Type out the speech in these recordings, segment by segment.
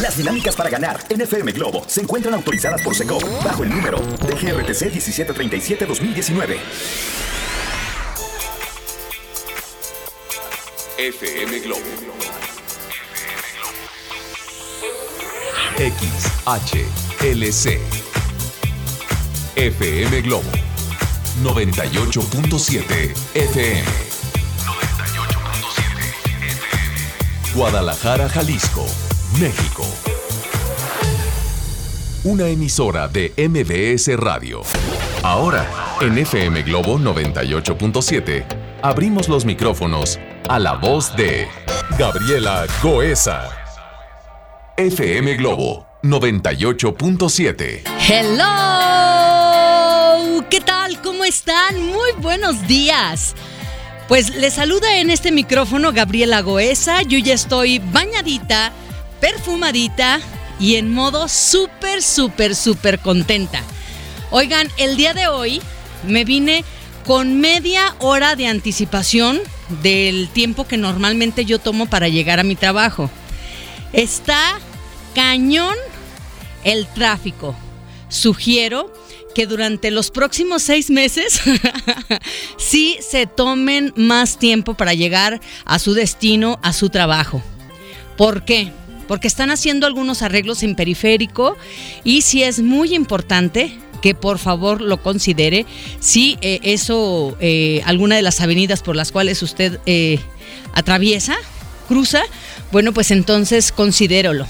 Las dinámicas para ganar en FM Globo se encuentran autorizadas por SECO bajo el número de GRTC 1737-2019. FM Globo. XHLC. FM Globo. 98.7 FM. 98.7 FM. Guadalajara, Jalisco, México. Una emisora de MBS Radio. Ahora, en FM Globo 98.7, abrimos los micrófonos a la voz de Gabriela Goesa. FM Globo 98.7. Hello, ¿qué tal? ¿Cómo están? Muy buenos días. Pues les saluda en este micrófono Gabriela Goesa. Yo ya estoy bañadita, perfumadita y en modo súper, súper, súper contenta. Oigan, el día de hoy me vine con media hora de anticipación del tiempo que normalmente yo tomo para llegar a mi trabajo. Está cañón el tráfico. Sugiero que durante los próximos seis meses sí se tomen más tiempo para llegar a su destino, a su trabajo. ¿Por qué? Porque están haciendo algunos arreglos en periférico y si es muy importante que por favor lo considere. Si eh, eso, eh, alguna de las avenidas por las cuales usted eh, atraviesa, cruza, bueno, pues entonces considéralo.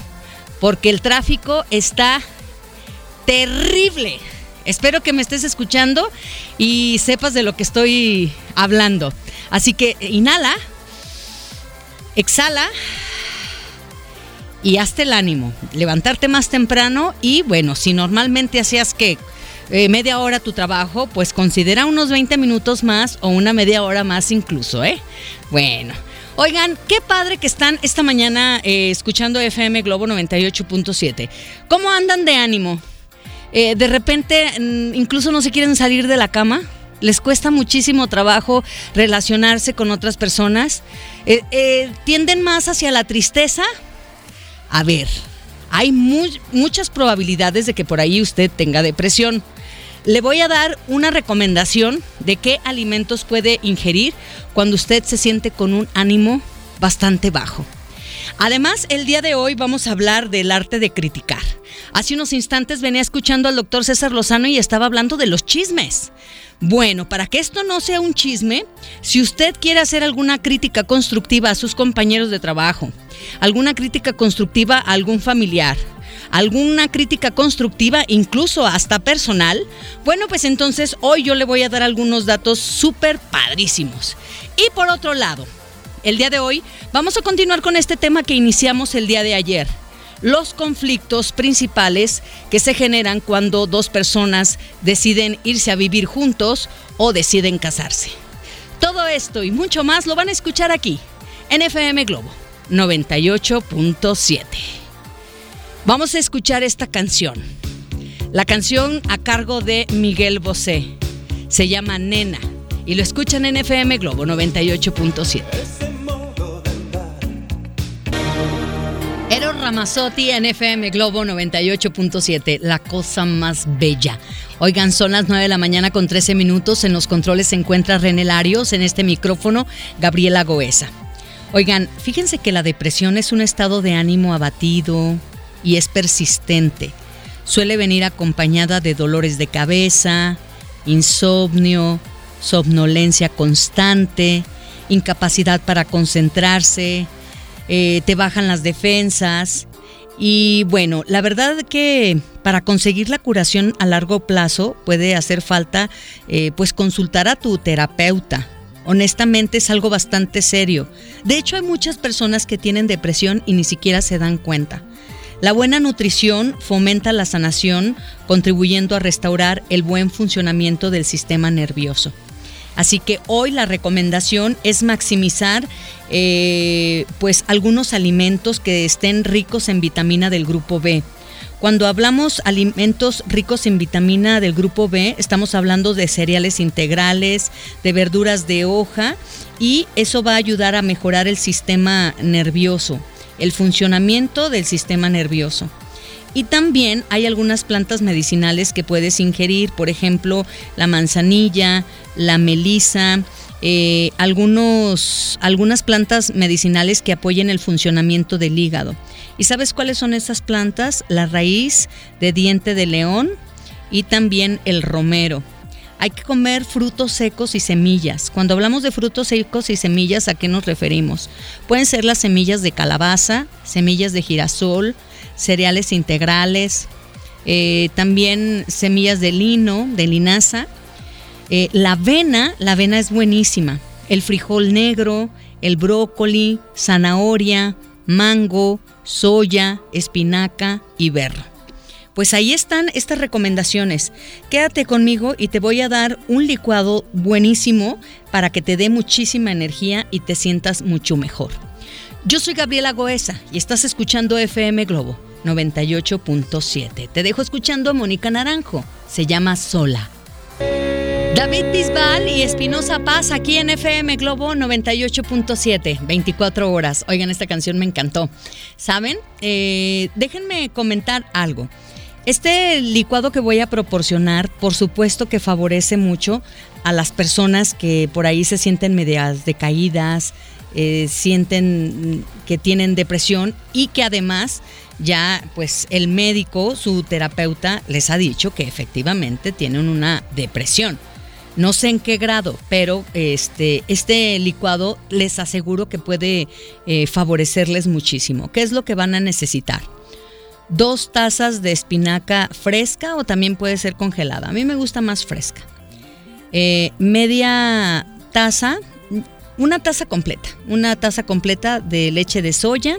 Porque el tráfico está terrible. Espero que me estés escuchando y sepas de lo que estoy hablando. Así que inhala, exhala y hazte el ánimo. Levantarte más temprano y bueno, si normalmente hacías que eh, media hora tu trabajo, pues considera unos 20 minutos más o una media hora más incluso, ¿eh? Bueno. Oigan, qué padre que están esta mañana eh, escuchando FM Globo 98.7. ¿Cómo andan de ánimo? Eh, de repente mm, incluso no se quieren salir de la cama. Les cuesta muchísimo trabajo relacionarse con otras personas. tienden más hacia la tristeza. A ver, hay muchas probabilidades de que por ahí usted tenga depresión le voy a dar una recomendación de qué alimentos puede ingerir cuando usted se siente con un ánimo bastante bajo. Además, el día de hoy vamos a hablar del arte de criticar. Hace unos instantes venía escuchando al doctor César Lozano y estaba hablando de los chismes. Bueno, para que esto no sea un chisme, si usted quiere hacer alguna crítica constructiva a sus compañeros de trabajo, alguna crítica constructiva a algún familiar, alguna crítica constructiva, incluso hasta personal, bueno, pues entonces hoy yo le voy a dar algunos datos súper padrísimos. Y por otro lado, el día de hoy vamos a continuar con este tema que iniciamos el día de ayer. Los conflictos principales que se generan cuando dos personas deciden irse a vivir juntos o deciden casarse. Todo esto y mucho más lo van a escuchar aquí, en FM Globo 98.7. Vamos a escuchar esta canción. La canción a cargo de Miguel Bosé. Se llama Nena y lo escuchan en FM Globo 98.7. Eros Ramazzotti en FM Globo 98.7, la cosa más bella. Oigan, son las 9 de la mañana con 13 minutos. En los controles se encuentra René Larios, en este micrófono Gabriela Goesa. Oigan, fíjense que la depresión es un estado de ánimo abatido, y es persistente. Suele venir acompañada de dolores de cabeza, insomnio, somnolencia constante, incapacidad para concentrarse, eh, te bajan las defensas. Y bueno, la verdad que para conseguir la curación a largo plazo puede hacer falta eh, pues consultar a tu terapeuta. Honestamente es algo bastante serio. De hecho hay muchas personas que tienen depresión y ni siquiera se dan cuenta. La buena nutrición fomenta la sanación, contribuyendo a restaurar el buen funcionamiento del sistema nervioso. Así que hoy la recomendación es maximizar eh, pues algunos alimentos que estén ricos en vitamina del grupo B. Cuando hablamos alimentos ricos en vitamina del grupo B, estamos hablando de cereales integrales, de verduras de hoja y eso va a ayudar a mejorar el sistema nervioso el funcionamiento del sistema nervioso. Y también hay algunas plantas medicinales que puedes ingerir, por ejemplo, la manzanilla, la melisa, eh, algunos, algunas plantas medicinales que apoyen el funcionamiento del hígado. ¿Y sabes cuáles son esas plantas? La raíz de diente de león y también el romero. Hay que comer frutos secos y semillas. Cuando hablamos de frutos secos y semillas, ¿a qué nos referimos? Pueden ser las semillas de calabaza, semillas de girasol, cereales integrales, eh, también semillas de lino, de linaza. Eh, la avena, la avena es buenísima. El frijol negro, el brócoli, zanahoria, mango, soya, espinaca y berro. Pues ahí están estas recomendaciones. Quédate conmigo y te voy a dar un licuado buenísimo para que te dé muchísima energía y te sientas mucho mejor. Yo soy Gabriela Goesa y estás escuchando FM Globo 98.7. Te dejo escuchando a Mónica Naranjo. Se llama Sola. David Bisbal y Espinosa Paz aquí en FM Globo 98.7, 24 horas. Oigan, esta canción me encantó. ¿Saben? Eh, déjenme comentar algo. Este licuado que voy a proporcionar, por supuesto que favorece mucho a las personas que por ahí se sienten medias decaídas, eh, sienten que tienen depresión y que además ya pues el médico, su terapeuta, les ha dicho que efectivamente tienen una depresión. No sé en qué grado, pero este, este licuado les aseguro que puede eh, favorecerles muchísimo. ¿Qué es lo que van a necesitar? Dos tazas de espinaca fresca o también puede ser congelada. A mí me gusta más fresca. Eh, media taza una taza completa, una taza completa de leche de soya.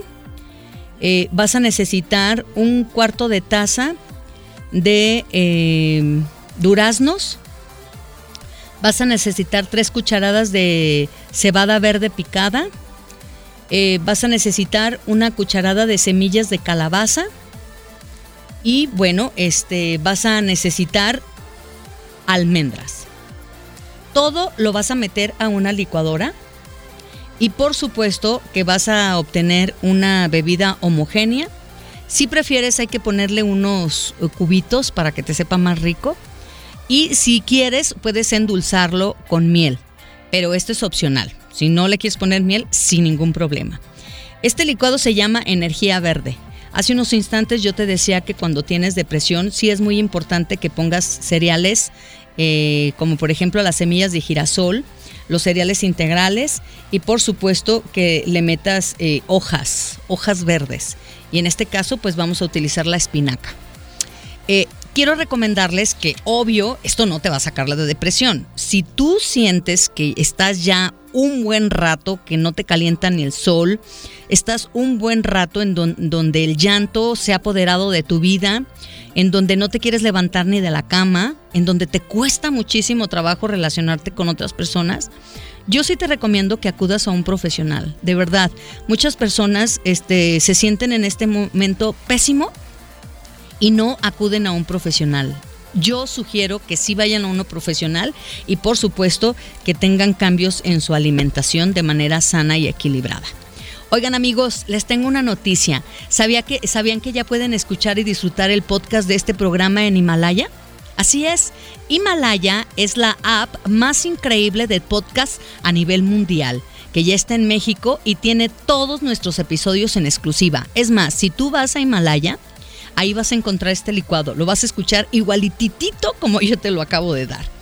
Eh, vas a necesitar un cuarto de taza de eh, duraznos. Vas a necesitar tres cucharadas de cebada verde picada. Eh, vas a necesitar una cucharada de semillas de calabaza. Y bueno, este, vas a necesitar almendras. Todo lo vas a meter a una licuadora y por supuesto que vas a obtener una bebida homogénea. Si prefieres hay que ponerle unos eh, cubitos para que te sepa más rico. Y si quieres puedes endulzarlo con miel, pero esto es opcional. Si no le quieres poner miel, sin ningún problema. Este licuado se llama energía verde. Hace unos instantes yo te decía que cuando tienes depresión sí es muy importante que pongas cereales eh, como por ejemplo las semillas de girasol, los cereales integrales y por supuesto que le metas eh, hojas, hojas verdes. Y en este caso pues vamos a utilizar la espinaca. Eh, quiero recomendarles que obvio esto no te va a sacar la de depresión. Si tú sientes que estás ya un buen rato, que no te calienta ni el sol, estás un buen rato en donde el llanto se ha apoderado de tu vida, en donde no te quieres levantar ni de la cama, en donde te cuesta muchísimo trabajo relacionarte con otras personas, yo sí te recomiendo que acudas a un profesional, de verdad. Muchas personas este, se sienten en este momento pésimo y no acuden a un profesional. Yo sugiero que sí vayan a uno profesional y por supuesto que tengan cambios en su alimentación de manera sana y equilibrada. Oigan amigos, les tengo una noticia. ¿Sabía que, ¿Sabían que ya pueden escuchar y disfrutar el podcast de este programa en Himalaya? Así es, Himalaya es la app más increíble de podcast a nivel mundial, que ya está en México y tiene todos nuestros episodios en exclusiva. Es más, si tú vas a Himalaya, ahí vas a encontrar este licuado, lo vas a escuchar igualititito como yo te lo acabo de dar.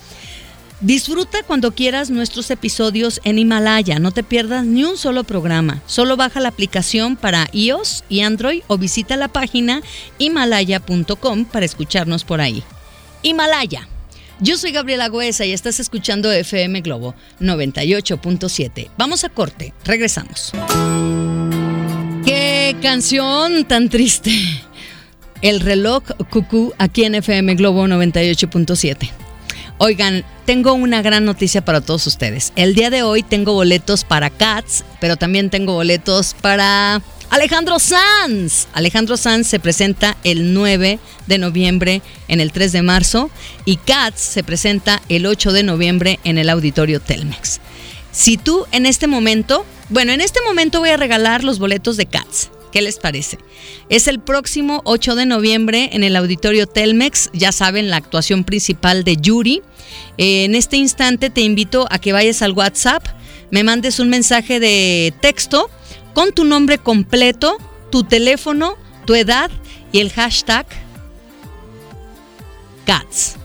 Disfruta cuando quieras nuestros episodios en Himalaya, no te pierdas ni un solo programa. Solo baja la aplicación para iOS y Android o visita la página himalaya.com para escucharnos por ahí. Himalaya. Yo soy Gabriela Goesa y estás escuchando FM Globo 98.7. Vamos a corte, regresamos. ¡Qué canción tan triste! El reloj cucú aquí en FM Globo 98.7. Oigan, tengo una gran noticia para todos ustedes. El día de hoy tengo boletos para Cats, pero también tengo boletos para Alejandro Sanz. Alejandro Sanz se presenta el 9 de noviembre en el 3 de marzo y Cats se presenta el 8 de noviembre en el auditorio Telmex. Si tú en este momento, bueno, en este momento voy a regalar los boletos de Cats ¿Qué les parece? Es el próximo 8 de noviembre en el auditorio Telmex, ya saben, la actuación principal de Yuri. Eh, en este instante te invito a que vayas al WhatsApp, me mandes un mensaje de texto con tu nombre completo, tu teléfono, tu edad y el hashtag CATS.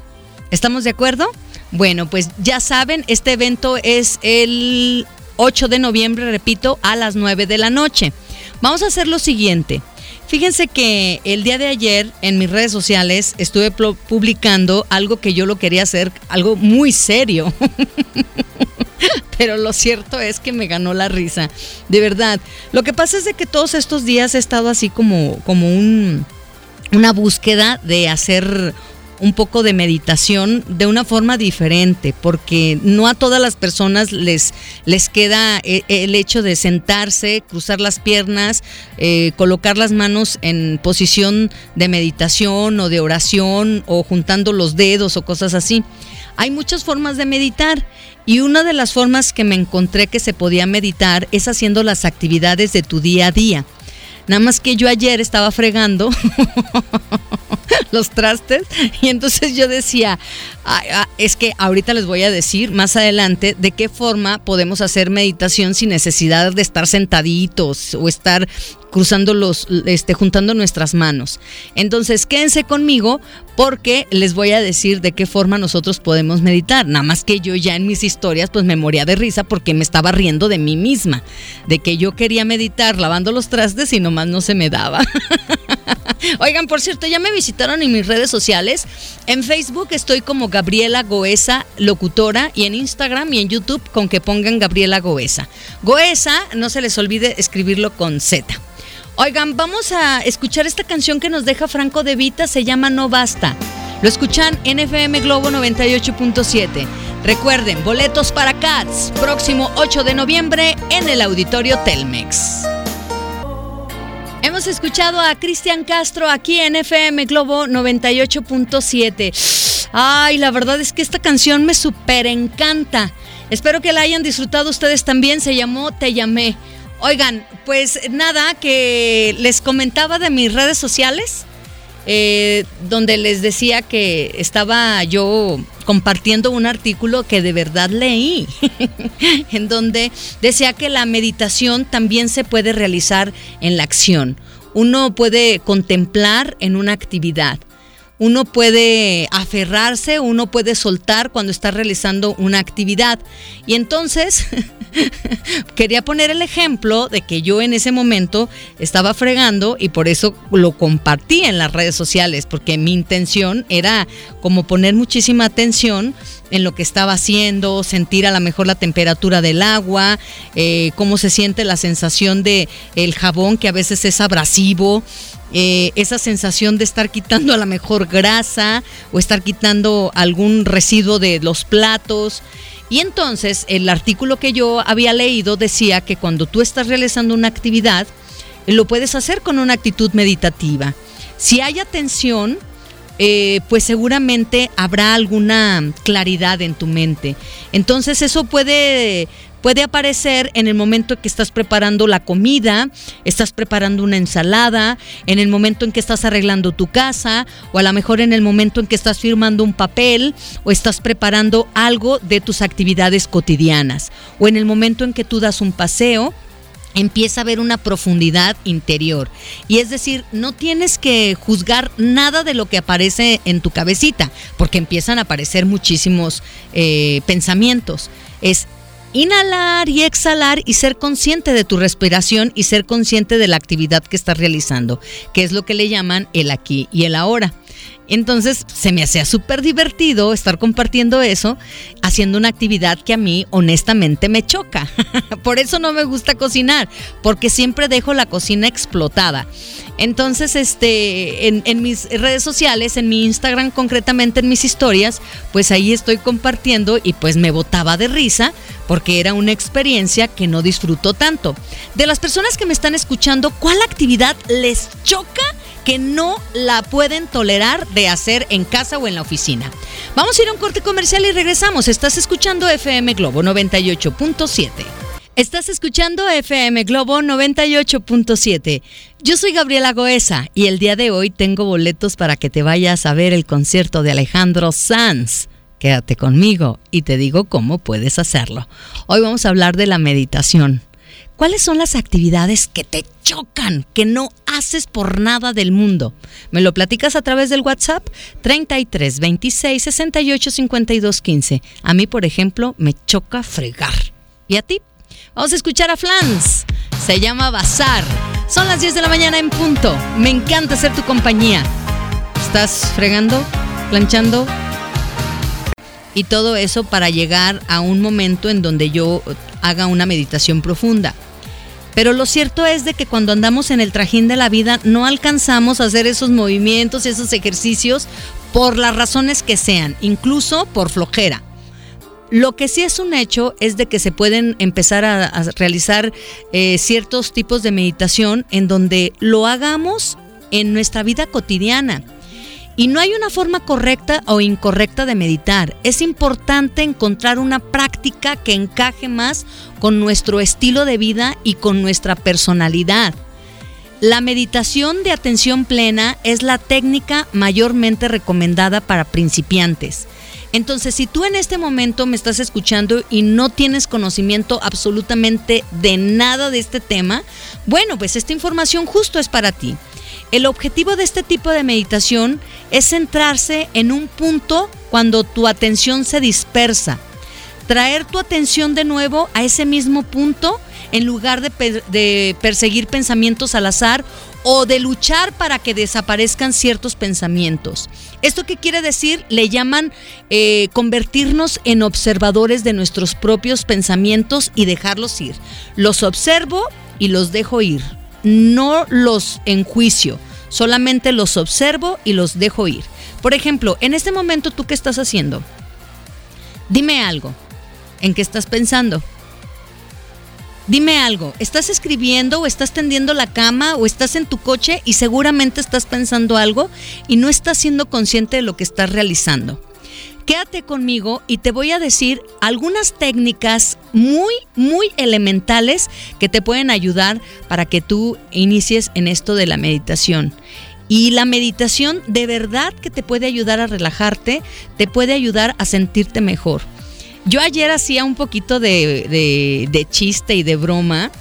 ¿Estamos de acuerdo? Bueno, pues ya saben, este evento es el 8 de noviembre, repito, a las 9 de la noche. Vamos a hacer lo siguiente. Fíjense que el día de ayer en mis redes sociales estuve publicando algo que yo lo quería hacer, algo muy serio. Pero lo cierto es que me ganó la risa. De verdad. Lo que pasa es de que todos estos días he estado así como, como un, una búsqueda de hacer un poco de meditación de una forma diferente, porque no a todas las personas les, les queda eh, el hecho de sentarse, cruzar las piernas, eh, colocar las manos en posición de meditación o de oración o juntando los dedos o cosas así. Hay muchas formas de meditar y una de las formas que me encontré que se podía meditar es haciendo las actividades de tu día a día. Nada más que yo ayer estaba fregando los trastes y entonces yo decía, es que ahorita les voy a decir más adelante de qué forma podemos hacer meditación sin necesidad de estar sentaditos o estar cruzando los, este, juntando nuestras manos. Entonces, quédense conmigo porque les voy a decir de qué forma nosotros podemos meditar. Nada más que yo ya en mis historias pues me moría de risa porque me estaba riendo de mí misma, de que yo quería meditar lavando los trastes y nomás no se me daba. Oigan, por cierto, ya me visitaron en mis redes sociales. En Facebook estoy como Gabriela Goesa, locutora, y en Instagram y en YouTube con que pongan Gabriela Goesa. Goesa, no se les olvide escribirlo con Z. Oigan, vamos a escuchar esta canción que nos deja Franco de Vita, se llama No Basta. Lo escuchan en FM Globo 98.7. Recuerden, boletos para Cats, próximo 8 de noviembre en el Auditorio Telmex. Hemos escuchado a Cristian Castro aquí en FM Globo 98.7. Ay, la verdad es que esta canción me súper encanta. Espero que la hayan disfrutado ustedes también. Se llamó Te llamé. Oigan, pues nada, que les comentaba de mis redes sociales, eh, donde les decía que estaba yo compartiendo un artículo que de verdad leí, en donde decía que la meditación también se puede realizar en la acción. Uno puede contemplar en una actividad uno puede aferrarse, uno puede soltar cuando está realizando una actividad. Y entonces quería poner el ejemplo de que yo en ese momento estaba fregando y por eso lo compartí en las redes sociales, porque mi intención era como poner muchísima atención en lo que estaba haciendo, sentir a lo mejor la temperatura del agua, eh, cómo se siente la sensación de el jabón que a veces es abrasivo, eh, esa sensación de estar quitando a la mejor grasa o estar quitando algún residuo de los platos. Y entonces el artículo que yo había leído decía que cuando tú estás realizando una actividad, lo puedes hacer con una actitud meditativa. Si hay atención, eh, pues seguramente habrá alguna claridad en tu mente. Entonces eso puede Puede aparecer en el momento en que estás preparando la comida, estás preparando una ensalada, en el momento en que estás arreglando tu casa, o a lo mejor en el momento en que estás firmando un papel, o estás preparando algo de tus actividades cotidianas, o en el momento en que tú das un paseo, empieza a ver una profundidad interior. Y es decir, no tienes que juzgar nada de lo que aparece en tu cabecita, porque empiezan a aparecer muchísimos eh, pensamientos. Es inhalar y exhalar y ser consciente de tu respiración y ser consciente de la actividad que estás realizando, que es lo que le llaman el aquí y el ahora. Entonces se me hacía súper divertido estar compartiendo eso, haciendo una actividad que a mí honestamente me choca. Por eso no me gusta cocinar, porque siempre dejo la cocina explotada. Entonces, este, en, en, mis redes sociales, en mi Instagram concretamente, en mis historias, pues ahí estoy compartiendo y pues me botaba de risa porque era una experiencia que no disfruto tanto. De las personas que me están escuchando, ¿cuál actividad les choca? Que no la pueden tolerar de hacer en casa o en la oficina. Vamos a ir a un corte comercial y regresamos. Estás escuchando FM Globo 98.7. Estás escuchando FM Globo 98.7. Yo soy Gabriela Goesa y el día de hoy tengo boletos para que te vayas a ver el concierto de Alejandro Sanz. Quédate conmigo y te digo cómo puedes hacerlo. Hoy vamos a hablar de la meditación. ¿Cuáles son las actividades que te chocan, que no haces por nada del mundo? Me lo platicas a través del WhatsApp 33 26 68 52 15. A mí, por ejemplo, me choca fregar. ¿Y a ti? Vamos a escuchar a Flans. Se llama Bazar. Son las 10 de la mañana en punto. Me encanta ser tu compañía. ¿Estás fregando? ¿Planchando? Y todo eso para llegar a un momento en donde yo haga una meditación profunda. Pero lo cierto es de que cuando andamos en el trajín de la vida no alcanzamos a hacer esos movimientos, esos ejercicios por las razones que sean, incluso por flojera. Lo que sí es un hecho es de que se pueden empezar a, realizar eh, ciertos tipos de meditación en donde lo hagamos en nuestra vida cotidiana. Y no hay una forma correcta o incorrecta de meditar. Es importante encontrar una práctica que encaje más con nuestro estilo de vida y con nuestra personalidad. La meditación de atención plena es la técnica mayormente recomendada para principiantes. Entonces, si tú en este momento me estás escuchando y no tienes conocimiento absolutamente de nada de este tema, bueno, pues esta información justo es para ti. El objetivo de este tipo de meditación es centrarse en un punto cuando tu atención se dispersa. Traer tu atención de nuevo a ese mismo punto en lugar de, perseguir pensamientos al azar o de luchar para que desaparezcan ciertos pensamientos. ¿Esto qué quiere decir? Le llaman eh, convertirnos en observadores de nuestros propios pensamientos y dejarlos ir. Los observo y los dejo ir. No los enjuicio, solamente los observo y los dejo ir. Por ejemplo, en este momento, ¿tú qué estás haciendo? Dime algo. ¿En qué estás pensando? Dime algo, ¿estás escribiendo o estás tendiendo la cama o estás en tu coche y seguramente estás pensando algo y no estás siendo consciente de lo que estás realizando? Quédate conmigo y te voy a decir algunas técnicas muy, muy elementales que te pueden ayudar para que tú inicies en esto de la meditación. Y la meditación de verdad que te puede ayudar a relajarte, te puede ayudar a sentirte mejor. Yo ayer hacía un poquito de, chiste y de broma.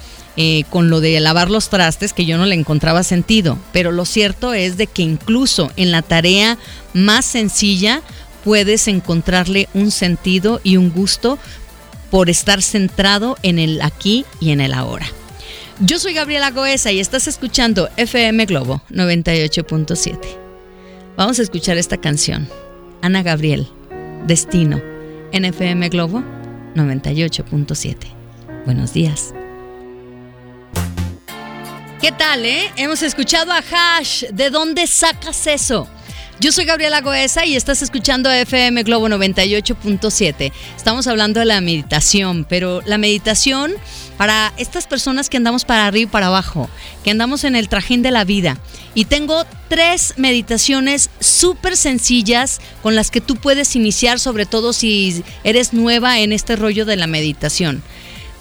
Eh, con lo de lavar los trastes que yo no le encontraba sentido, pero lo cierto es de que incluso en la tarea más sencilla puedes encontrarle un sentido y un gusto por estar centrado en el aquí y en el ahora. Yo soy Gabriela Goesa y estás escuchando FM Globo 98.7. Vamos a escuchar esta canción. Ana Gabriel, Destino NFM Globo 98.7. Buenos días. ¿Qué tal, eh? Hemos escuchado a Hash. ¿De dónde sacas eso? Yo soy Gabriela Goesa y estás escuchando FM Globo 98.7. Estamos hablando de la meditación, pero la meditación para estas personas que andamos para arriba y para abajo, que andamos en el trajín de la vida. Y tengo tres meditaciones súper sencillas con las que tú puedes iniciar, sobre todo si eres nueva en este rollo de la meditación.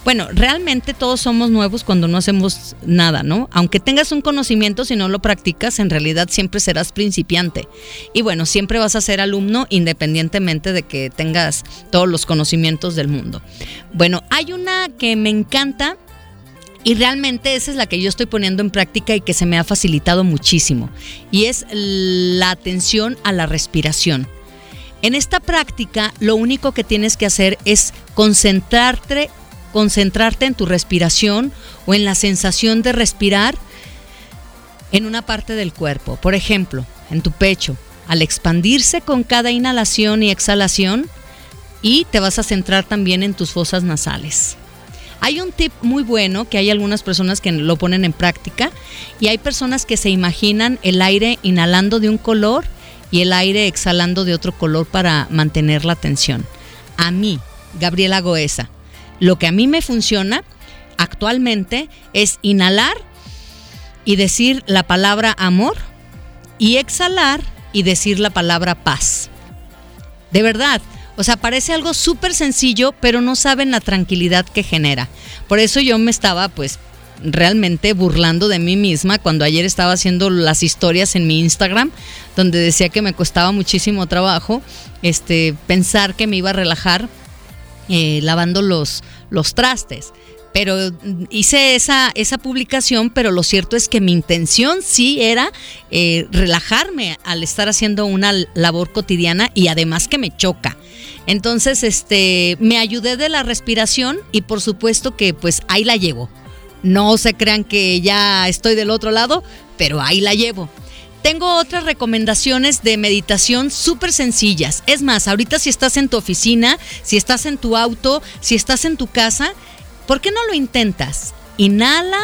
Bueno, realmente todos somos nuevos cuando no hacemos nada, ¿no? Aunque tengas un conocimiento, si no lo practicas, en realidad siempre serás principiante. Y bueno, siempre vas a ser alumno independientemente de que tengas todos los conocimientos del mundo. Bueno, hay una que me encanta y realmente esa es la que yo estoy poniendo en práctica y que se me ha facilitado muchísimo. Y es la atención a la respiración. En esta práctica lo único que tienes que hacer es concentrarte concentrarte en tu respiración o en la sensación de respirar en una parte del cuerpo. Por ejemplo, en tu pecho, al expandirse con cada inhalación y exhalación y te vas a centrar también en tus fosas nasales. Hay un tip muy bueno que hay algunas personas que lo ponen en práctica y hay personas que se imaginan el aire inhalando de un color y el aire exhalando de otro color para mantener la tensión. A mí, Gabriela Goesa, lo que a mí me funciona actualmente es inhalar y decir la palabra amor y exhalar y decir la palabra paz. De verdad, O sea, parece algo súper sencillo, pero no saben la tranquilidad que genera. Por eso yo me estaba pues realmente burlando de mí misma cuando ayer estaba haciendo las historias en mi Instagram, donde decía que me costaba muchísimo trabajo este, pensar que me iba a relajar eh, lavando los, los trastes pero hice esa, esa publicación, pero lo cierto es que mi intención sí era eh, relajarme al estar haciendo una labor cotidiana y además que me choca. Entonces, este, me ayudé de la respiración y por supuesto que pues ahí la llevo. No se crean que ya estoy del otro lado, pero ahí la llevo. Tengo otras recomendaciones de meditación súper sencillas. Es más, ahorita si estás en tu oficina, si estás en tu auto, si estás en tu casa, ¿Por qué no lo intentas? Inhala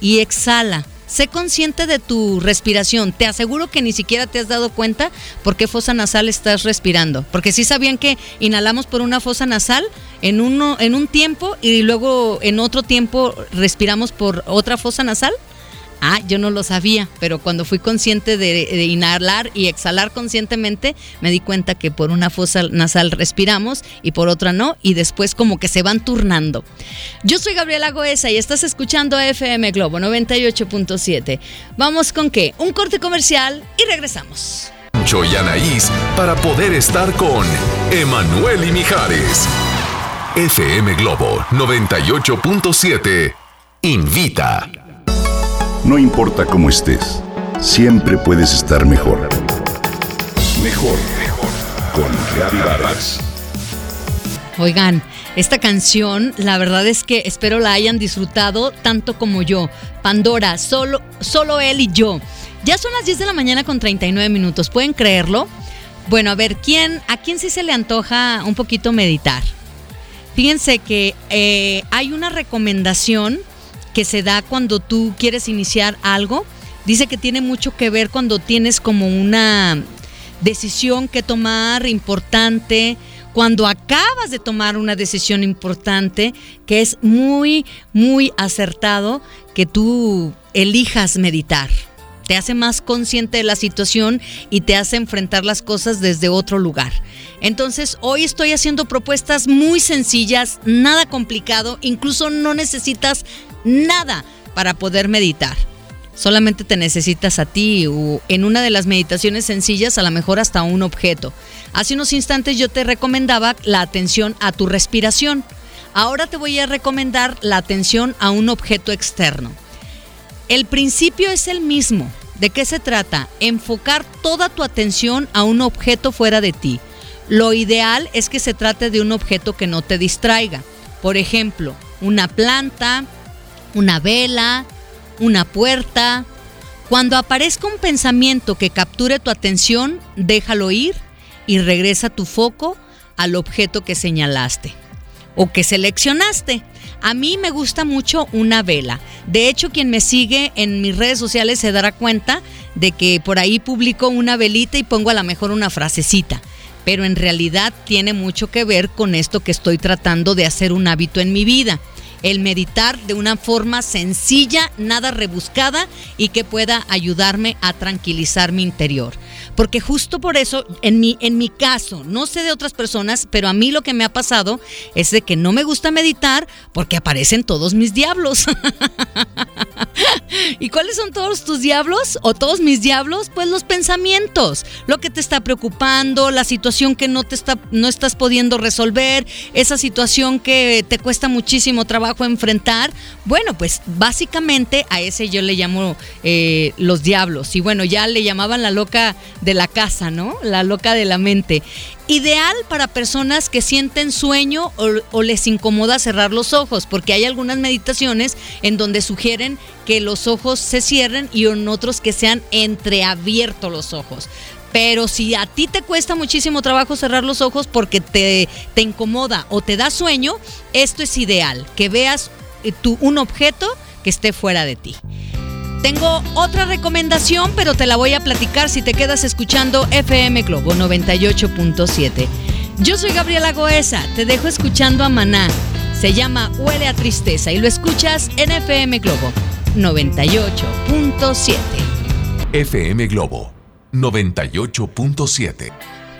y exhala. Sé consciente de tu respiración. Te aseguro que ni siquiera te has dado cuenta por qué fosa nasal estás respirando. Porque sí sabían que inhalamos por una fosa nasal en, uno, en un tiempo y luego en otro tiempo respiramos por otra fosa nasal. Ah, yo no lo sabía, pero cuando fui consciente de, inhalar y exhalar conscientemente, me di cuenta que por una fosa nasal respiramos y por otra no, y después como que se van turnando. Yo soy Gabriela Goesa y estás escuchando FM Globo 98.7. Vamos con qué? Un corte comercial y regresamos. Para poder estar con Emanuel y Mijares. FM Globo 98.7 invita. No importa cómo estés, siempre puedes estar mejor. Mejor, mejor. Con Vargas. Oigan, esta canción, la verdad es que espero la hayan disfrutado tanto como yo. Pandora, solo, solo él y yo. Ya son las 10 de la mañana con 39 minutos, ¿pueden creerlo? Bueno, a ver, ¿quién, ¿a quién sí se le antoja un poquito meditar? Fíjense que eh, hay una recomendación que se da cuando tú quieres iniciar algo. Dice que tiene mucho que ver cuando tienes como una decisión que tomar importante, cuando acabas de tomar una decisión importante, que es muy, muy acertado que tú elijas meditar. Te hace más consciente de la situación y te hace enfrentar las cosas desde otro lugar. Entonces, hoy estoy haciendo propuestas muy sencillas, nada complicado, incluso no necesitas nada para poder meditar. Solamente te necesitas a ti o en una de las meditaciones sencillas a lo mejor hasta un objeto. Hace unos instantes yo te recomendaba la atención a tu respiración. Ahora te voy a recomendar la atención a un objeto externo. El principio es el mismo. ¿De qué se trata? Enfocar toda tu atención a un objeto fuera de ti. Lo ideal es que se trate de un objeto que no te distraiga. Por ejemplo, una planta, una vela, una puerta. Cuando aparezca un pensamiento que capture tu atención, déjalo ir y regresa tu foco al objeto que señalaste o que seleccionaste. A mí me gusta mucho una vela. De hecho, quien me sigue en mis redes sociales se dará cuenta de que por ahí publico una velita y pongo a lo mejor una frasecita. Pero en realidad tiene mucho que ver con esto que estoy tratando de hacer un hábito en mi vida el meditar de una forma sencilla, nada rebuscada y que pueda ayudarme a tranquilizar mi interior. Porque justo por eso, en mi, en mi caso, no sé de otras personas, pero a mí lo que me ha pasado es de que no me gusta meditar porque aparecen todos mis diablos. ¿Y cuáles son todos tus diablos o todos mis diablos? Pues los pensamientos, lo que te está preocupando, la situación que no te está no estás pudiendo resolver, esa situación que te cuesta muchísimo trabajo enfrentar. Bueno, pues básicamente a ese yo le llamo eh, los diablos. Y bueno, ya le llamaban la loca de la casa, ¿no? La loca de la mente. Ideal para personas que sienten sueño o, les incomoda cerrar los ojos, porque hay algunas meditaciones en donde sugieren que los ojos se cierren y en otros que sean entreabiertos los ojos. Pero si a ti te cuesta muchísimo trabajo cerrar los ojos porque te, te incomoda o te da sueño, esto es ideal, que veas eh, tu, un objeto que esté fuera de ti. Tengo otra recomendación, pero te la voy a platicar si te quedas escuchando FM Globo 98.7. Yo soy Gabriela Goesa, te dejo escuchando a Maná. Se llama Huele a Tristeza y lo escuchas en FM Globo 98.7. FM Globo 98.7.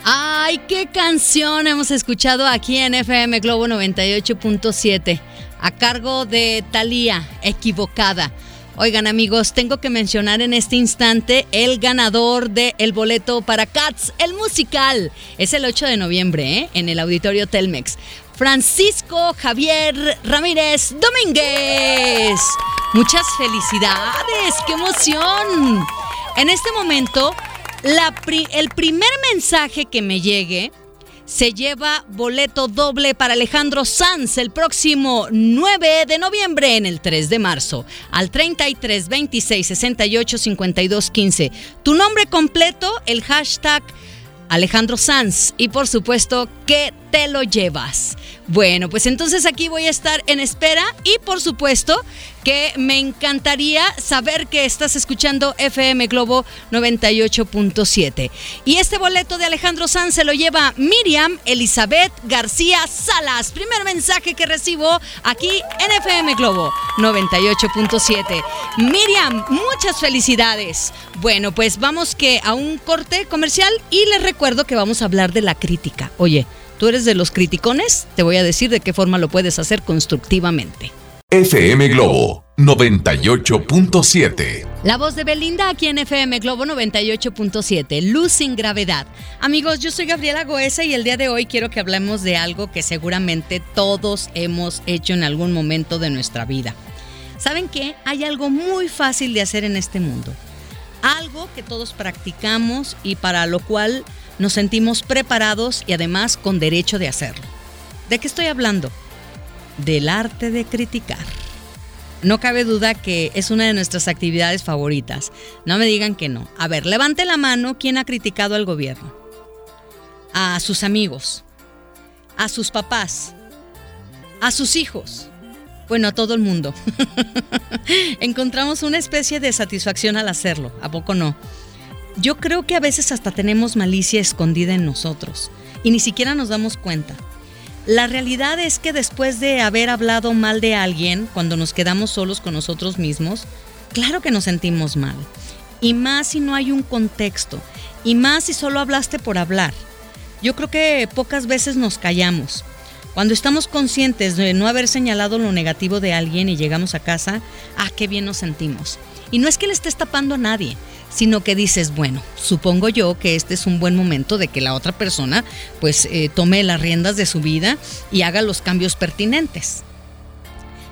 Ah, Ay, qué canción hemos escuchado aquí en FM Globo 98.7 a cargo de Thalía, equivocada. Oigan amigos, tengo que mencionar en este instante el ganador del el boleto para Cats, el musical. Es el 8 de noviembre, ¿eh? en el auditorio Telmex. Francisco Javier Ramírez Domínguez. Muchas felicidades, qué emoción. En este momento, la el primer mensaje que me llegue se lleva boleto doble para Alejandro Sanz el próximo 9 de noviembre en el 3 de marzo al 33 26 68 52 15. Tu nombre completo, el hashtag Alejandro Sanz y por supuesto que te lo llevas. Bueno, pues entonces aquí voy a estar en espera y por supuesto que me encantaría saber que estás escuchando FM Globo 98.7. Y este boleto de Alejandro Sanz se lo lleva Miriam Elizabeth García Salas. Primer mensaje que recibo aquí en FM Globo 98.7. Miriam, muchas felicidades. Bueno, pues vamos que a un corte comercial y les recuerdo que vamos a hablar de la crítica. Oye, tú eres de los criticones, te voy a decir de qué forma lo puedes hacer constructivamente. FM Globo 98.7. La voz de Belinda aquí en FM Globo 98.7, Luz sin gravedad. Amigos, yo soy Gabriela Goesa y el día de hoy quiero que hablemos de algo que seguramente todos hemos hecho en algún momento de nuestra vida. ¿Saben qué? Hay algo muy fácil de hacer en este mundo. Algo que todos practicamos y para lo cual nos sentimos preparados y además con derecho de hacerlo. ¿De qué estoy hablando? Del arte de criticar. No cabe duda que es una de nuestras actividades favoritas. No me digan que no. A ver, levante la mano quién ha criticado al gobierno. A sus amigos, a sus papás, a sus hijos. Bueno, a todo el mundo. Encontramos una especie de satisfacción al hacerlo, ¿a poco no? Yo creo que a veces hasta tenemos malicia escondida en nosotros y ni siquiera nos damos cuenta. La realidad es que después de haber hablado mal de alguien, cuando nos quedamos solos con nosotros mismos, claro que nos sentimos mal. Y más si no hay un contexto. Y más si solo hablaste por hablar. Yo creo que pocas veces nos callamos. Cuando estamos conscientes de no haber señalado lo negativo de alguien y llegamos a casa, ah, qué bien nos sentimos. Y no es que le estés tapando a nadie, sino que dices, bueno, supongo yo que este es un buen momento de que la otra persona pues eh, tome las riendas de su vida y haga los cambios pertinentes.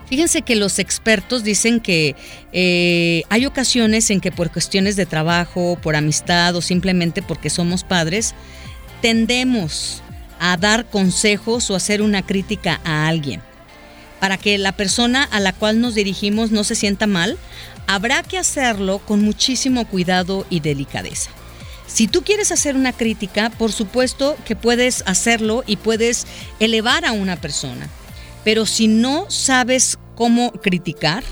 Fíjense que los expertos dicen que eh, hay ocasiones en que por cuestiones de trabajo, por amistad o simplemente porque somos padres, tendemos a dar consejos o hacer una crítica a alguien. Para que la persona a la cual nos dirigimos no se sienta mal, habrá que hacerlo con muchísimo cuidado y delicadeza. Si tú quieres hacer una crítica, por supuesto que puedes hacerlo y puedes elevar a una persona. Pero si no sabes cómo criticar,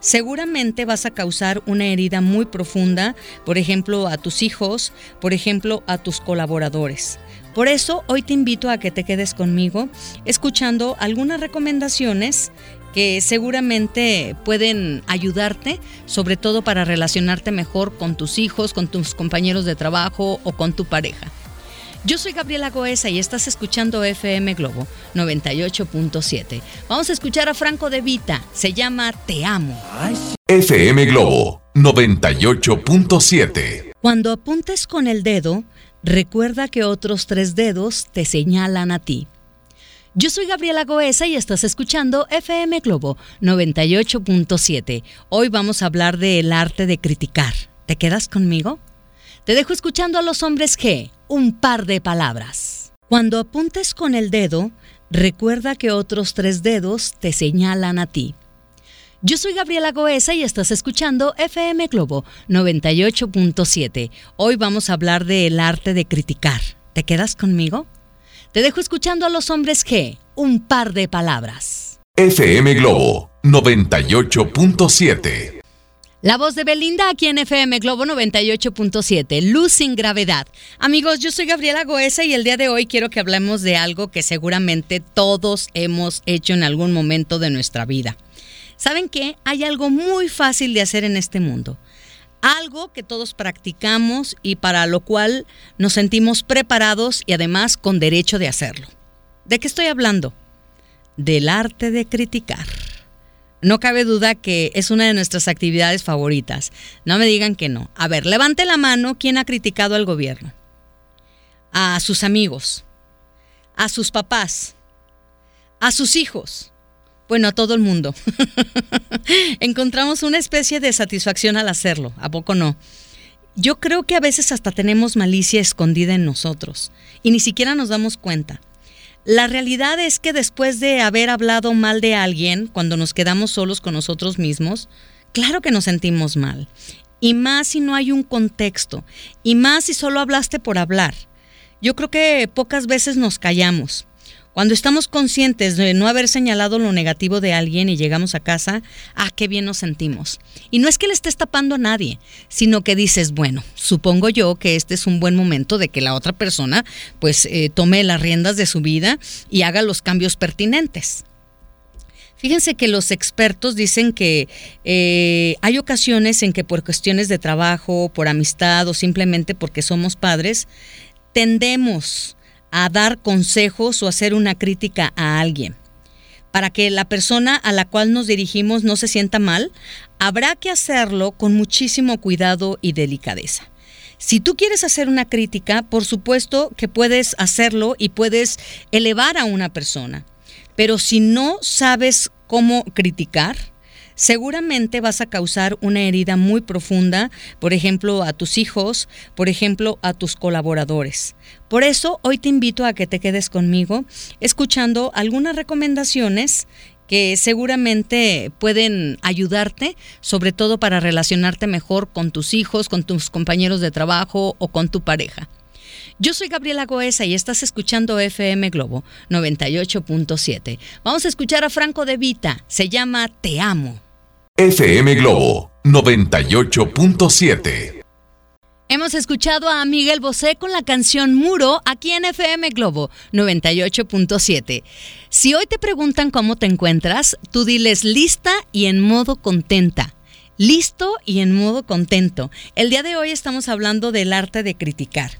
seguramente vas a causar una herida muy profunda, por ejemplo, a tus hijos, por ejemplo, a tus colaboradores. Por eso hoy te invito a que te quedes conmigo escuchando algunas recomendaciones que seguramente pueden ayudarte, sobre todo para relacionarte mejor con tus hijos, con tus compañeros de trabajo o con tu pareja. Yo soy Gabriela Goesa y estás escuchando FM Globo 98.7. Vamos a escuchar a Franco de Vita, se llama Te amo. FM Globo 98.7. Cuando apuntes con el dedo, recuerda que otros tres dedos te señalan a ti. Yo soy Gabriela Goesa y estás escuchando FM Globo 98.7. Hoy vamos a hablar del arte de criticar. ¿Te quedas conmigo? Te dejo escuchando a los hombres G, un par de palabras. Cuando apuntes con el dedo, recuerda que otros tres dedos te señalan a ti. Yo soy Gabriela Goesa y estás escuchando FM Globo 98.7. Hoy vamos a hablar del arte de criticar. ¿Te quedas conmigo? Te dejo escuchando a los hombres G, un par de palabras. FM Globo 98.7. La voz de Belinda aquí en FM Globo 98.7, Luz sin gravedad. Amigos, yo soy Gabriela Goesa y el día de hoy quiero que hablemos de algo que seguramente todos hemos hecho en algún momento de nuestra vida. ¿Saben qué? Hay algo muy fácil de hacer en este mundo Algo que todos practicamos y para lo cual nos sentimos preparados y además con derecho de hacerlo. ¿De qué estoy hablando? Del arte de criticar. No cabe duda que es una de nuestras actividades favoritas. No me digan que no. A ver, levante la mano quién ha criticado al gobierno. A sus amigos, a sus papás, a sus hijos, bueno, a todo el mundo. Encontramos una especie de satisfacción al hacerlo, ¿a poco no? Yo creo que a veces hasta tenemos malicia escondida en nosotros y ni siquiera nos damos cuenta. La realidad es que después de haber hablado mal de alguien, cuando nos quedamos solos con nosotros mismos, claro que nos sentimos mal. Y más si no hay un contexto. Y más si solo hablaste por hablar. Yo creo que pocas veces nos callamos. Cuando estamos conscientes de no haber señalado lo negativo de alguien y llegamos a casa, ah, qué bien nos sentimos. Y no es que le estés tapando a nadie, sino que dices, bueno, supongo yo que este es un buen momento de que la otra persona pues eh, tome las riendas de su vida y haga los cambios pertinentes. Fíjense que los expertos dicen que eh, hay ocasiones en que por cuestiones de trabajo, por amistad o simplemente porque somos padres, tendemos a dar consejos o hacer una crítica a alguien. Para que la persona a la cual nos dirigimos no se sienta mal, habrá que hacerlo con muchísimo cuidado y delicadeza. Si tú quieres hacer una crítica, por supuesto que puedes hacerlo y puedes elevar a una persona. Pero si no sabes cómo criticar, seguramente vas a causar una herida muy profunda, por ejemplo, a tus hijos, por ejemplo, a tus colaboradores. Por eso hoy te invito a que te quedes conmigo escuchando algunas recomendaciones que seguramente pueden ayudarte, sobre todo para relacionarte mejor con tus hijos, con tus compañeros de trabajo o con tu pareja. Yo soy Gabriela Goesa y estás escuchando FM Globo 98.7. Vamos a escuchar a Franco de Vita, se llama Te amo. FM Globo 98.7. Hemos escuchado a Miguel Bosé con la canción Muro aquí en FM Globo 98.7. Si hoy te preguntan cómo te encuentras, tú diles lista y en modo contenta. Listo y en modo contento. El día de hoy estamos hablando del arte de criticar.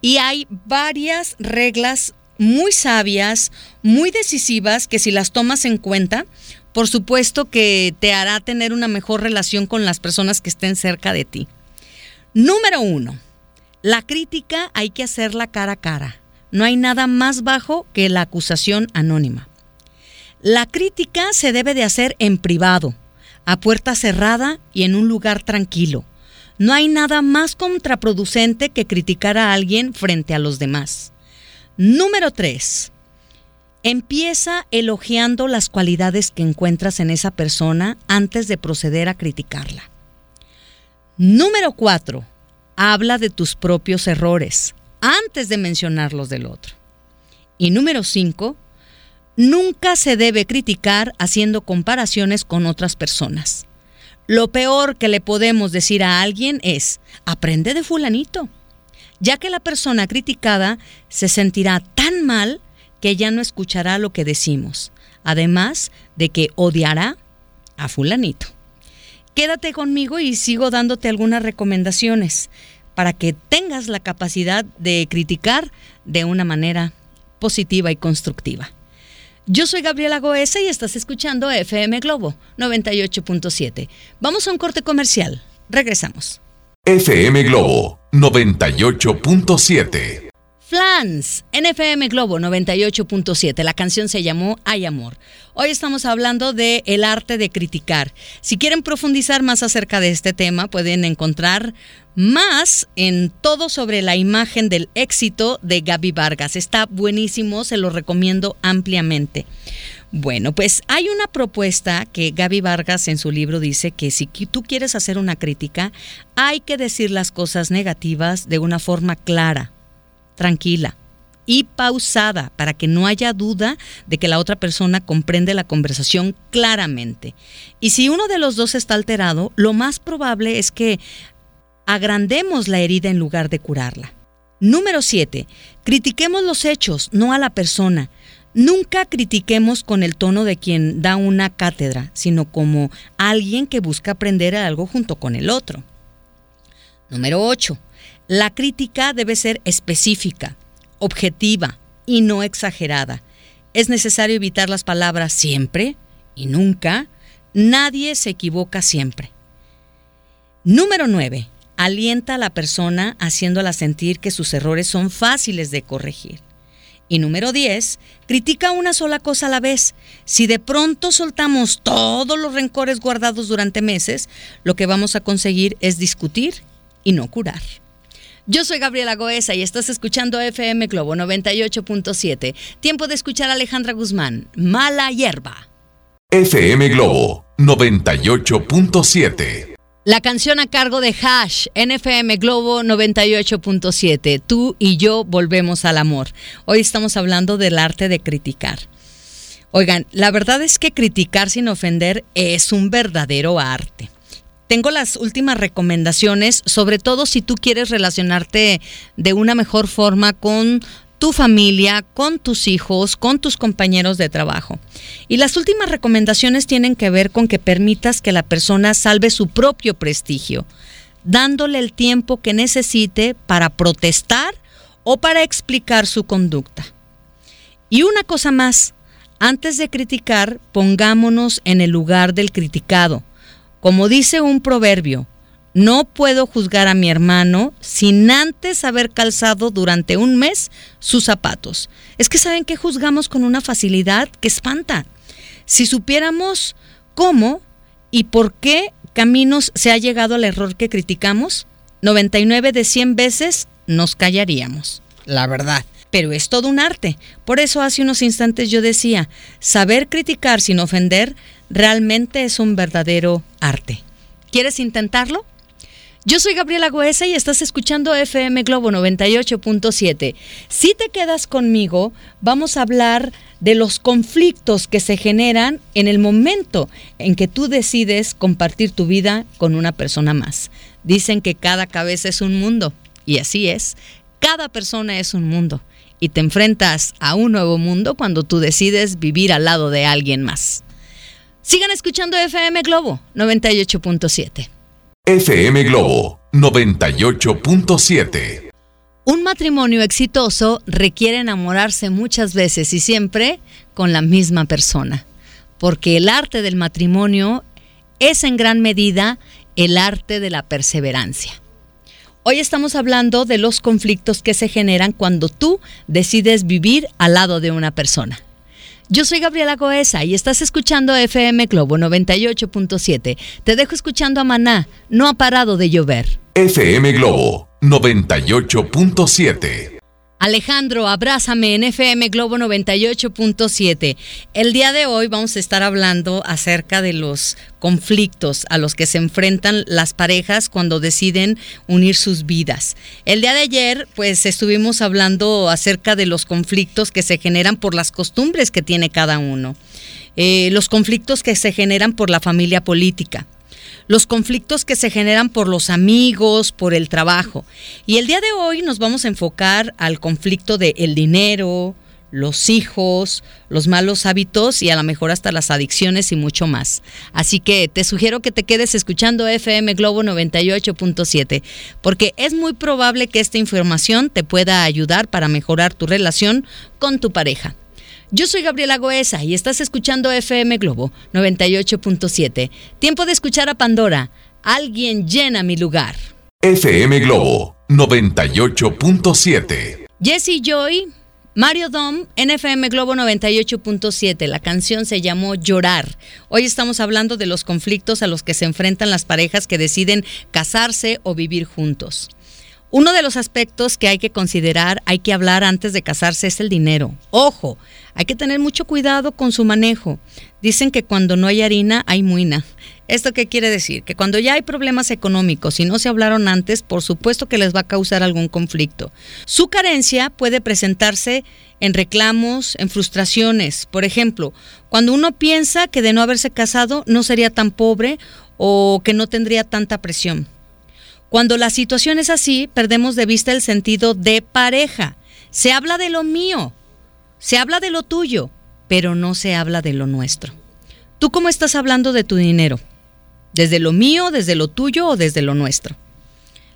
Y hay varias reglas muy sabias, muy decisivas, que si las tomas en cuenta, por supuesto que te hará tener una mejor relación con las personas que estén cerca de ti. Número uno, la crítica hay que hacerla cara a cara. No hay nada más bajo que la acusación anónima. La crítica se debe de hacer en privado, a puerta cerrada y en un lugar tranquilo. No hay nada más contraproducente que criticar a alguien frente a los demás. Número 3. Empieza elogiando las cualidades que encuentras en esa persona antes de proceder a criticarla. Número 4. Habla de tus propios errores antes de mencionar los del otro. Y número 5. Nunca se debe criticar haciendo comparaciones con otras personas. Lo peor que le podemos decir a alguien es, aprende de fulanito, ya que la persona criticada se sentirá tan mal que ya no escuchará lo que decimos, además de que odiará a fulanito. Quédate conmigo y sigo dándote algunas recomendaciones para que tengas la capacidad de criticar de una manera positiva y constructiva. Yo soy Gabriela Goesa y estás escuchando FM Globo 98.7. Vamos a un corte comercial. Regresamos. FM Globo 98.7. Flans, NFM Globo 98.7. La canción se llamó Hay Amor. Hoy estamos hablando de el arte de criticar. Si quieren profundizar más acerca de este tema, pueden encontrar más en todo sobre la imagen del éxito de Gaby Vargas. Está buenísimo, se lo recomiendo ampliamente. Bueno, pues hay una propuesta que Gaby Vargas en su libro dice que si tú quieres hacer una crítica, hay que decir las cosas negativas de una forma clara tranquila y pausada para que no haya duda de que la otra persona comprende la conversación claramente. Y si uno de los dos está alterado, lo más probable es que agrandemos la herida en lugar de curarla. Número 7. Critiquemos los hechos, no a la persona. Nunca critiquemos con el tono de quien da una cátedra, sino como alguien que busca aprender algo junto con el otro. Número 8. La crítica debe ser específica, objetiva y no exagerada. Es necesario evitar las palabras siempre y nunca. Nadie se equivoca siempre. Número 9. Alienta a la persona haciéndola sentir que sus errores son fáciles de corregir. Y número 10, critica una sola cosa a la vez. Si de pronto soltamos todos los rencores guardados durante meses, lo que vamos a conseguir es discutir y no curar. Yo soy Gabriela Goesa y estás escuchando FM Globo 98.7. Tiempo de escuchar a Alejandra Guzmán, Mala Hierba. FM Globo 98.7. La canción a cargo de Hash, NFM Globo 98.7. Tú y yo volvemos al amor. Hoy estamos hablando del arte de criticar. Oigan, la verdad es que criticar sin ofender es un verdadero arte. Tengo las últimas recomendaciones, sobre todo si tú quieres relacionarte de una mejor forma con tu familia, con tus hijos, con tus compañeros de trabajo. Y las últimas recomendaciones tienen que ver con que permitas que la persona salve su propio prestigio, dándole el tiempo que necesite para protestar o para explicar su conducta. Y una cosa más, antes de criticar, pongámonos en el lugar del criticado. Como dice un proverbio, no puedo juzgar a mi hermano sin antes haber calzado durante un mes sus zapatos. Es que saben que juzgamos con una facilidad que espanta. Si supiéramos cómo y por qué caminos se ha llegado al error que criticamos, 99 de 100 veces nos callaríamos. La verdad. Pero es todo un arte. Por eso hace unos instantes yo decía, saber criticar sin ofender realmente es un verdadero arte. ¿Quieres intentarlo? Yo soy Gabriela Goesa y estás escuchando FM Globo 98.7. Si te quedas conmigo, vamos a hablar de los conflictos que se generan en el momento en que tú decides compartir tu vida con una persona más. Dicen que cada cabeza es un mundo, y así es. Cada persona es un mundo, y te enfrentas a un nuevo mundo cuando tú decides vivir al lado de alguien más. Sigan escuchando FM Globo 98.7. FM Globo 98.7. Un matrimonio exitoso requiere enamorarse muchas veces y siempre con la misma persona, porque el arte del matrimonio es en gran medida el arte de la perseverancia. Hoy estamos hablando de los conflictos que se generan cuando tú decides vivir al lado de una persona. Yo soy Gabriela Goesa y estás escuchando FM Globo 98.7. Te dejo escuchando a Maná, no ha parado de llover. FM Globo 98.7. Alejandro, abrázame en FM Globo 98.7. El día de hoy vamos a estar hablando acerca de los conflictos a los que se enfrentan las parejas cuando deciden unir sus vidas. El día de ayer, pues estuvimos hablando acerca de los conflictos que se generan por las costumbres que tiene cada uno. Eh, los conflictos que se generan por la familia política los conflictos que se generan por los amigos, por el trabajo. Y el día de hoy nos vamos a enfocar al conflicto de el dinero, los hijos, los malos hábitos y a lo mejor hasta las adicciones y mucho más. Así que te sugiero que te quedes escuchando FM Globo 98.7 porque es muy probable que esta información te pueda ayudar para mejorar tu relación con tu pareja. Yo soy Gabriela Goesa y estás escuchando FM Globo 98.7. Tiempo de escuchar a Pandora. Alguien llena mi lugar. FM Globo 98.7. Jesse Joy, Mario Dom, NFM Globo 98.7. La canción se llamó Llorar. Hoy estamos hablando de los conflictos a los que se enfrentan las parejas que deciden casarse o vivir juntos. Uno de los aspectos que hay que considerar, hay que hablar antes de casarse es el dinero. Ojo, hay que tener mucho cuidado con su manejo. Dicen que cuando no hay harina hay muina. ¿Esto qué quiere decir? Que cuando ya hay problemas económicos y no se hablaron antes, por supuesto que les va a causar algún conflicto. Su carencia puede presentarse en reclamos, en frustraciones. Por ejemplo, cuando uno piensa que de no haberse casado no sería tan pobre o que no tendría tanta presión. Cuando la situación es así, perdemos de vista el sentido de pareja. Se habla de lo mío, se habla de lo tuyo, pero no se habla de lo nuestro. ¿Tú cómo estás hablando de tu dinero? ¿Desde lo mío, desde lo tuyo o desde lo nuestro?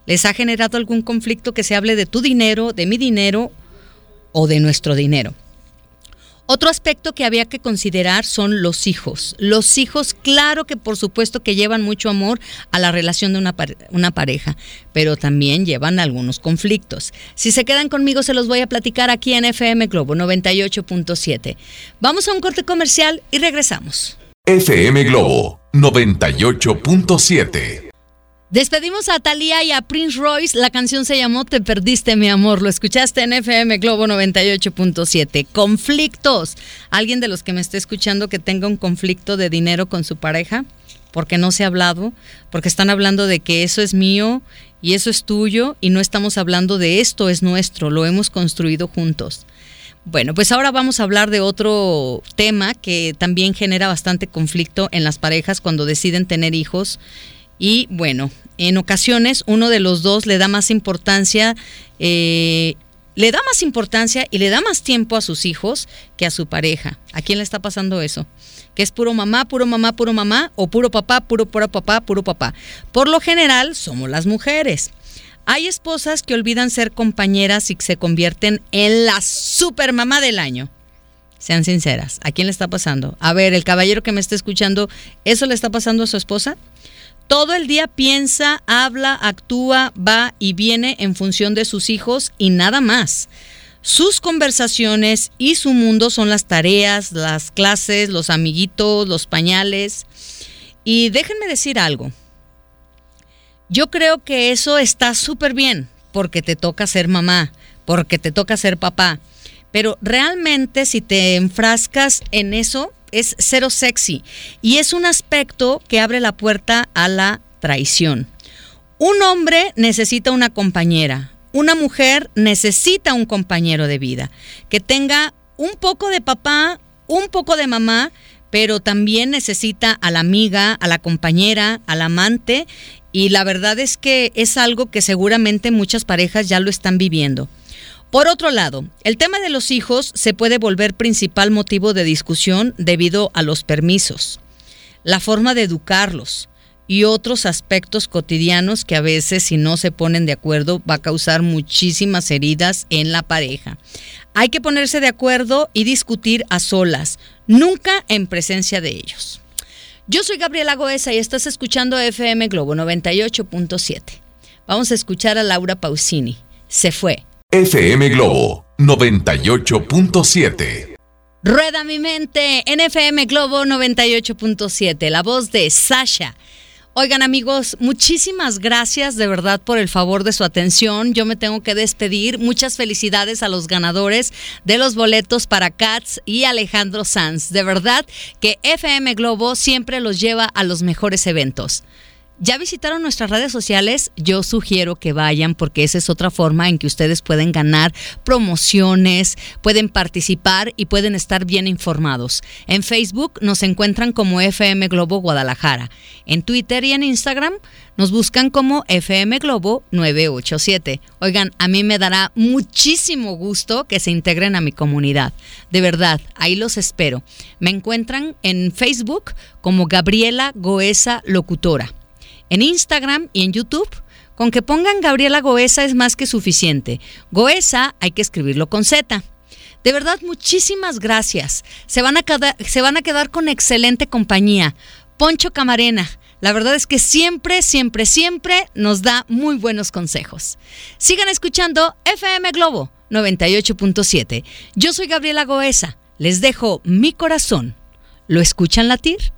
¿Les ha generado algún conflicto que se hable de tu dinero, de mi dinero o de nuestro dinero? Otro aspecto que había que considerar son los hijos. Los hijos, claro que por supuesto que llevan mucho amor a la relación de una, pareja, pero también llevan algunos conflictos. Si se quedan conmigo se los voy a platicar aquí en FM Globo 98.7. Vamos a un corte comercial y regresamos. FM Globo 98.7 Despedimos a Thalía y a Prince Royce. La canción se llamó Te perdiste, mi amor. Lo escuchaste en FM Globo 98.7. Conflictos. ¿Alguien de los que me esté escuchando que tenga un conflicto de dinero con su pareja? Porque no se ha hablado, porque están hablando de que eso es mío y eso es tuyo y no estamos hablando de esto es nuestro, lo hemos construido juntos. Bueno, pues ahora vamos a hablar de otro tema que también genera bastante conflicto en las parejas cuando deciden tener hijos y bueno, en ocasiones uno de los dos le da más importancia, eh, le da más importancia y le da más tiempo a sus hijos que a su pareja. ¿A quién le está pasando eso? Que es puro mamá, puro mamá, puro mamá, o puro papá, puro, puro papá, puro papá. Por lo general somos las mujeres. Hay esposas que olvidan ser compañeras y se convierten en la super mamá del año. Sean sinceras, ¿a quién le está pasando? A ver, el caballero que me está escuchando, ¿eso le está pasando a su esposa? Todo el día piensa, habla, actúa, va y viene en función de sus hijos y nada más. Sus conversaciones y su mundo son las tareas, las clases, los amiguitos, los pañales. Y déjenme decir algo. Yo creo que eso está súper bien porque te toca ser mamá, porque te toca ser papá. Pero realmente si te enfrascas en eso, es cero sexy y es un aspecto que abre la puerta a la traición. Un hombre necesita una compañera, una mujer necesita un compañero de vida, que tenga un poco de papá, un poco de mamá, pero también necesita a la amiga, a la compañera, al amante, y la verdad es que es algo que seguramente muchas parejas ya lo están viviendo. Por otro lado, el tema de los hijos se puede volver principal motivo de discusión debido a los permisos, la forma de educarlos y otros aspectos cotidianos que a veces si no se ponen de acuerdo va a causar muchísimas heridas en la pareja. Hay que ponerse de acuerdo y discutir a solas, nunca en presencia de ellos. Yo soy Gabriela Goesa y estás escuchando FM Globo 98.7. Vamos a escuchar a Laura Pausini. Se fue FM Globo 98.7. Rueda mi mente en FM Globo 98.7, la voz de Sasha. Oigan amigos, muchísimas gracias de verdad por el favor de su atención. Yo me tengo que despedir. Muchas felicidades a los ganadores de los boletos para Cats y Alejandro Sanz. De verdad que FM Globo siempre los lleva a los mejores eventos. ¿Ya visitaron nuestras redes sociales? Yo sugiero que vayan porque esa es otra forma en que ustedes pueden ganar promociones, pueden participar y pueden estar bien informados. En Facebook nos encuentran como FM Globo Guadalajara. En Twitter y en Instagram nos buscan como FM Globo 987. Oigan, a mí me dará muchísimo gusto que se integren a mi comunidad. De verdad, ahí los espero. Me encuentran en Facebook como Gabriela Goesa Locutora en Instagram y en YouTube. Con que pongan Gabriela Goesa es más que suficiente. Goesa hay que escribirlo con Z. De verdad, muchísimas gracias. Se van a quedar, se van a quedar con excelente compañía. Poncho Camarena, la verdad es que siempre, siempre, siempre nos da muy buenos consejos. Sigan escuchando FM Globo 98.7. Yo soy Gabriela Goesa. Les dejo mi corazón. ¿Lo escuchan latir?